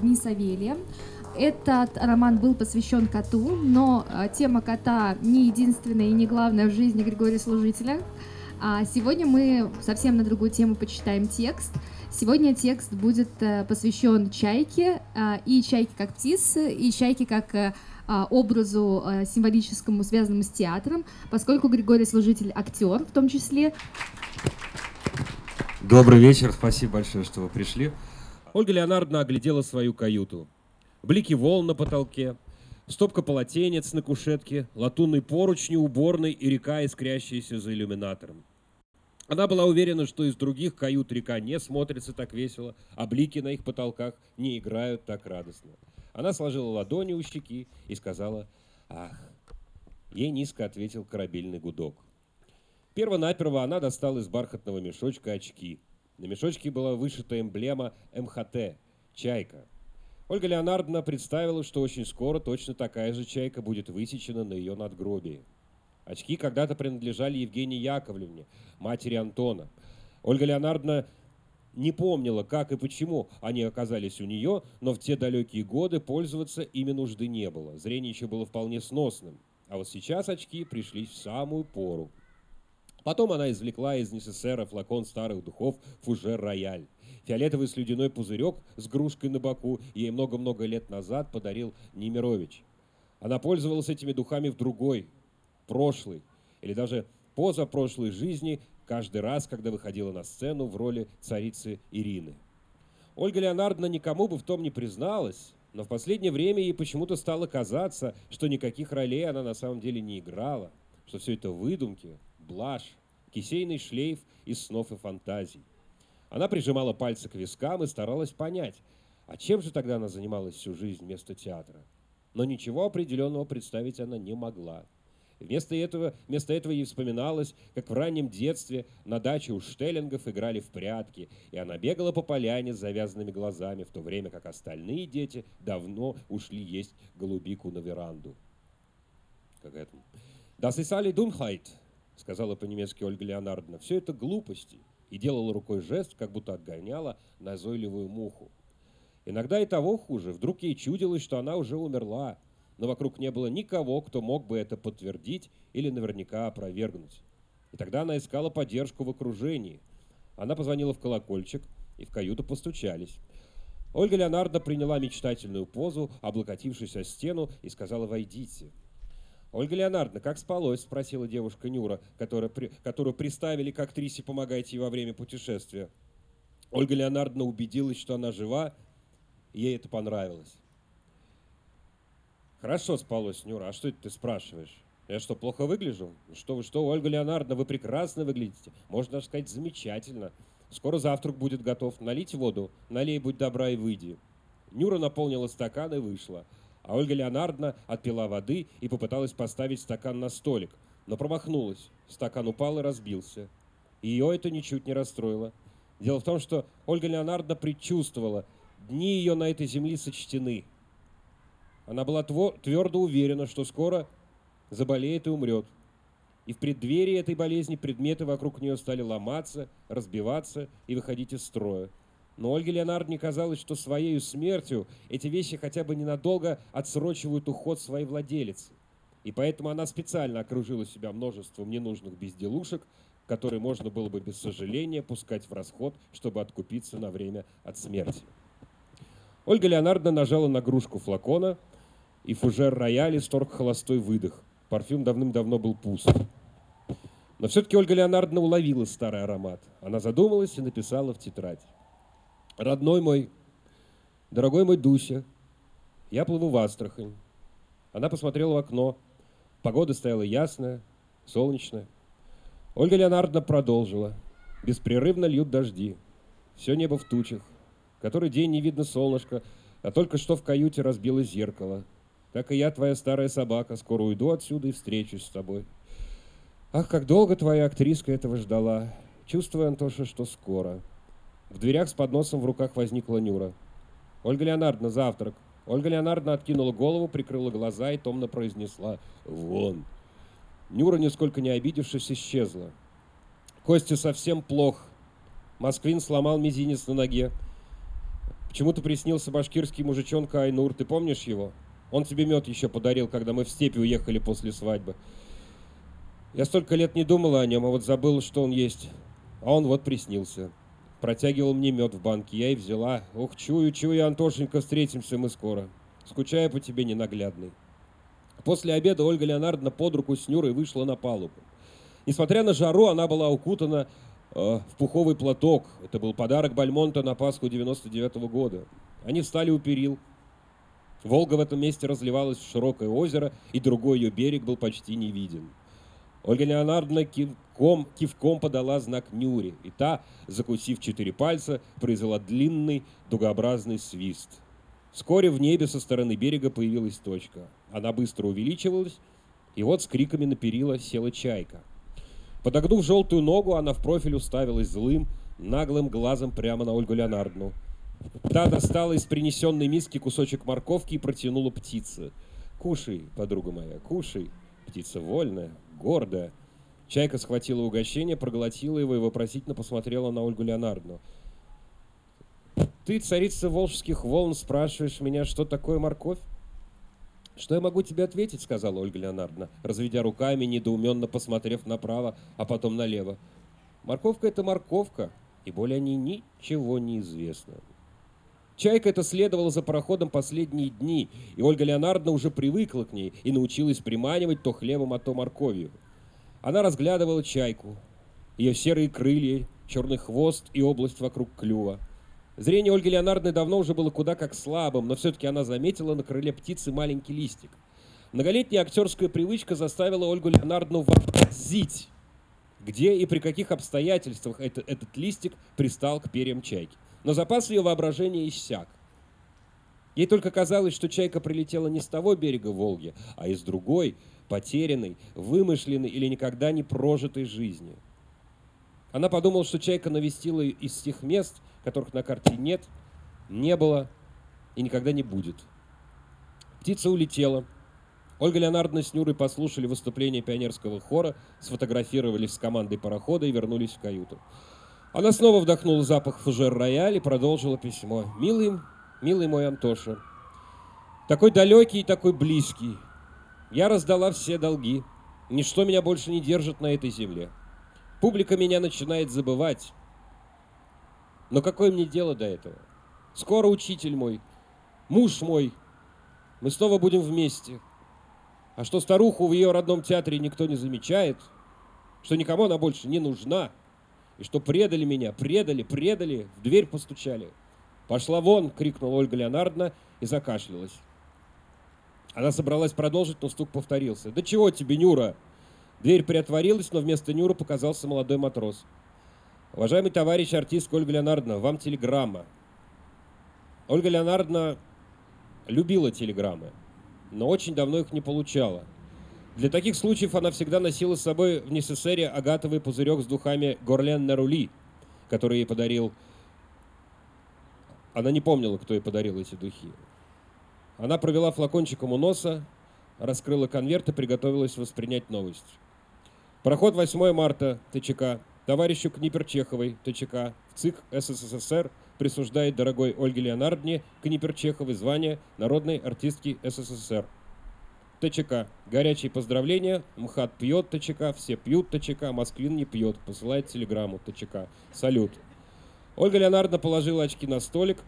Дни Савелия. Этот роман был посвящен коту, но а, тема кота не единственная и не главная в жизни Григория Служителя. А сегодня мы совсем на другую тему почитаем текст. Сегодня текст будет э, посвящен чайке, а, и чайке как птице, и чайке как э, а, образу э, символическому, связанному с театром, поскольку Григорий Служитель актер в том числе. Добрый вечер, спасибо большое, что вы пришли. Ольга Леонардовна оглядела свою каюту. Блики волн на потолке, стопка полотенец на кушетке, латунный поручни уборной и река, искрящаяся за иллюминатором. Она была уверена, что из других кают река не смотрится так весело, а блики на их потолках не играют так радостно. Она сложила ладони у щеки и сказала «Ах!». Ей низко ответил корабельный гудок. Первонаперво она достала из бархатного мешочка очки. На мешочке была вышита эмблема МХТ – «Чайка». Ольга Леонардовна представила, что очень скоро точно такая же чайка будет высечена на ее надгробии. Очки когда-то принадлежали Евгении Яковлевне, матери Антона. Ольга Леонардовна не помнила, как и почему они оказались у нее, но в те далекие годы пользоваться ими нужды не было. Зрение еще было вполне сносным. А вот сейчас очки пришли в самую пору. Потом она извлекла из НССР флакон старых духов «Фужер Рояль». Фиолетовый слюдяной пузырек с грушкой на боку ей много-много лет назад подарил Немирович. Она пользовалась этими духами в другой, прошлой или даже позапрошлой жизни каждый раз, когда выходила на сцену в роли царицы Ирины. Ольга Леонардовна никому бы в том не призналась, но в последнее время ей почему-то стало казаться, что никаких ролей она на самом деле не играла, что все это выдумки, блажь, кисейный шлейф из снов и фантазий. Она прижимала пальцы к вискам и старалась понять, а чем же тогда она занималась всю жизнь вместо театра. Но ничего определенного представить она не могла. Вместо этого, вместо этого ей вспоминалось, как в раннем детстве на даче у Штеллингов играли в прятки, и она бегала по поляне с завязанными глазами, в то время как остальные дети давно ушли есть голубику на веранду. Как это? «Das ist alle Dummheit», — сказала по-немецки Ольга Леонардовна. «Все это глупости», и делала рукой жест, как будто отгоняла назойливую муху. Иногда и того хуже. Вдруг ей чудилось, что она уже умерла, но вокруг не было никого, кто мог бы это подтвердить или наверняка опровергнуть. И тогда она искала поддержку в окружении. Она позвонила в колокольчик, и в каюту постучались. Ольга Леонардо приняла мечтательную позу, облокотившись о стену, и сказала «Войдите». «Ольга Леонардовна, как спалось?» – спросила девушка Нюра, которая, которую приставили к актрисе «Помогайте ей во время путешествия». Ольга Леонардовна убедилась, что она жива, ей это понравилось. Хорошо спалось, Нюра. А что это ты спрашиваешь? Я что, плохо выгляжу? Что вы, что, Ольга Леонардовна, вы прекрасно выглядите. Можно даже сказать, замечательно. Скоро завтрак будет готов. Налить воду, налей, будь добра и выйди. Нюра наполнила стакан и вышла. А Ольга Леонардовна отпила воды и попыталась поставить стакан на столик, но промахнулась. Стакан упал и разбился. Ее это ничуть не расстроило. Дело в том, что Ольга Леонардовна предчувствовала, дни ее на этой земле сочтены – она была твердо уверена, что скоро заболеет и умрет. И в преддверии этой болезни предметы вокруг нее стали ломаться, разбиваться и выходить из строя. Но Ольге Леонардовне казалось, что своей смертью эти вещи хотя бы ненадолго отсрочивают уход своей владелицы. И поэтому она специально окружила себя множеством ненужных безделушек, которые можно было бы без сожаления пускать в расход, чтобы откупиться на время от смерти. Ольга Леонардовна нажала на кружку флакона – и фужер рояля сторг холостой выдох. Парфюм давным-давно был пуст. Но все-таки Ольга Леонардовна уловила старый аромат. Она задумалась и написала в тетрадь. «Родной мой, дорогой мой Дуся, я плыву в Астрахань». Она посмотрела в окно. Погода стояла ясная, солнечная. Ольга Леонардовна продолжила. Беспрерывно льют дожди. Все небо в тучах. Который день не видно солнышка, а только что в каюте разбилось зеркало – так и я, твоя старая собака, скоро уйду отсюда и встречусь с тобой. Ах, как долго твоя актриска этого ждала. Чувствую, Антоша, что скоро. В дверях с подносом в руках возникла Нюра. Ольга Леонардовна, завтрак. Ольга Леонардовна откинула голову, прикрыла глаза и томно произнесла «Вон». Нюра, нисколько не обидевшись, исчезла. Костя совсем плох. Москвин сломал мизинец на ноге. Почему-то приснился башкирский мужичонка Айнур, ты помнишь его? Он тебе мед еще подарил, когда мы в степи уехали после свадьбы. Я столько лет не думала о нем, а вот забыла, что он есть. А он вот приснился. Протягивал мне мед в банке, я и взяла. Ох, чую, чую, Антошенька, встретимся мы скоро. Скучаю по тебе, ненаглядный. После обеда Ольга Леонардовна под руку с Нюрой вышла на палубу. Несмотря на жару, она была укутана э, в пуховый платок. Это был подарок Бальмонта на Пасху 99 -го года. Они встали у перил. Волга в этом месте разливалась в широкое озеро, и другой ее берег был почти не виден. Ольга Леонардовна кивком, кивком подала знак Нюре, и та, закусив четыре пальца, произвела длинный дугообразный свист. Вскоре в небе со стороны берега появилась точка. Она быстро увеличивалась, и вот с криками на перила села чайка. Подогнув желтую ногу, она в профиль уставилась злым, наглым глазом прямо на Ольгу Леонардовну. Та достала из принесенной миски кусочек морковки и протянула птице. «Кушай, подруга моя, кушай. Птица вольная, гордая». Чайка схватила угощение, проглотила его и вопросительно посмотрела на Ольгу Леонардовну. «Ты, царица волжских волн, спрашиваешь меня, что такое морковь?» «Что я могу тебе ответить?» — сказала Ольга Леонардовна, разведя руками, недоуменно посмотрев направо, а потом налево. «Морковка — это морковка, и более о ней ничего не известно». Чайка это следовала за пароходом последние дни, и Ольга Леонардовна уже привыкла к ней и научилась приманивать то хлебом, а то морковью. Она разглядывала чайку, ее серые крылья, черный хвост и область вокруг клюва. Зрение Ольги Леонардовны давно уже было куда как слабым, но все-таки она заметила на крыле птицы маленький листик. Многолетняя актерская привычка заставила Ольгу Леонардовну вообразить, где и при каких обстоятельствах это, этот листик пристал к перьям чайки но запас ее воображения иссяк. Ей только казалось, что чайка прилетела не с того берега Волги, а из другой, потерянной, вымышленной или никогда не прожитой жизни. Она подумала, что чайка навестила из тех мест, которых на карте нет, не было и никогда не будет. Птица улетела. Ольга Леонардовна с Нюрой послушали выступление пионерского хора, сфотографировались с командой парохода и вернулись в каюту. Она снова вдохнула запах фужер рояль и продолжила письмо. «Милый, милый мой Антоша, такой далекий и такой близкий. Я раздала все долги. Ничто меня больше не держит на этой земле. Публика меня начинает забывать. Но какое мне дело до этого? Скоро учитель мой, муж мой, мы снова будем вместе. А что старуху в ее родном театре никто не замечает, что никому она больше не нужна – и что предали меня, предали, предали, в дверь постучали. «Пошла вон!» — крикнула Ольга Леонардовна и закашлялась. Она собралась продолжить, но стук повторился. «Да чего тебе, Нюра?» Дверь приотворилась, но вместо Нюра показался молодой матрос. «Уважаемый товарищ артист Ольга Леонардовна, вам телеграмма». Ольга Леонардовна любила телеграммы, но очень давно их не получала – для таких случаев она всегда носила с собой в Несесере агатовый пузырек с духами Горлен Нарули, который ей подарил... Она не помнила, кто ей подарил эти духи. Она провела флакончиком у носа, раскрыла конверт и приготовилась воспринять новость. Проход 8 марта ТЧК. Товарищу Книперчеховой ТЧК в ЦИК СССР присуждает дорогой Ольге Леонардовне Книперчеховой звание народной артистки СССР. ТЧК. Горячие поздравления. МХАТ пьет ТЧК, все пьют ТЧК, Москвин не пьет. Посылает телеграмму ТЧК. Салют. Ольга Леонардовна положила очки на столик,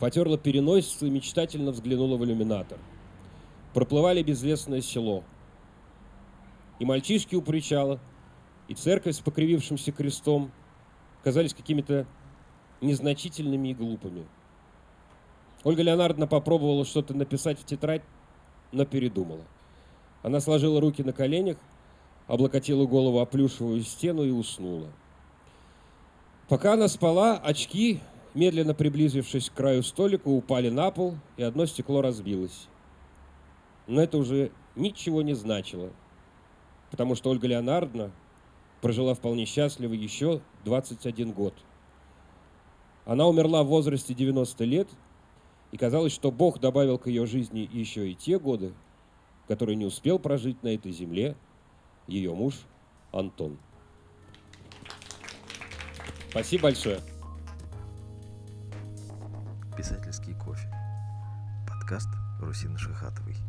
потерла переносицу и мечтательно взглянула в иллюминатор. Проплывали безвестное село. И мальчишки у причала, и церковь с покривившимся крестом казались какими-то незначительными и глупыми. Ольга Леонардовна попробовала что-то написать в тетрадь, но передумала. Она сложила руки на коленях, облокотила голову о плюшевую стену и уснула. Пока она спала, очки, медленно приблизившись к краю столика, упали на пол, и одно стекло разбилось. Но это уже ничего не значило, потому что Ольга Леонардовна прожила вполне счастливо еще 21 год. Она умерла в возрасте 90 лет – и казалось, что Бог добавил к ее жизни еще и те годы, которые не успел прожить на этой земле ее муж Антон. Спасибо большое. Писательский кофе. Подкаст Русины Шихатовой.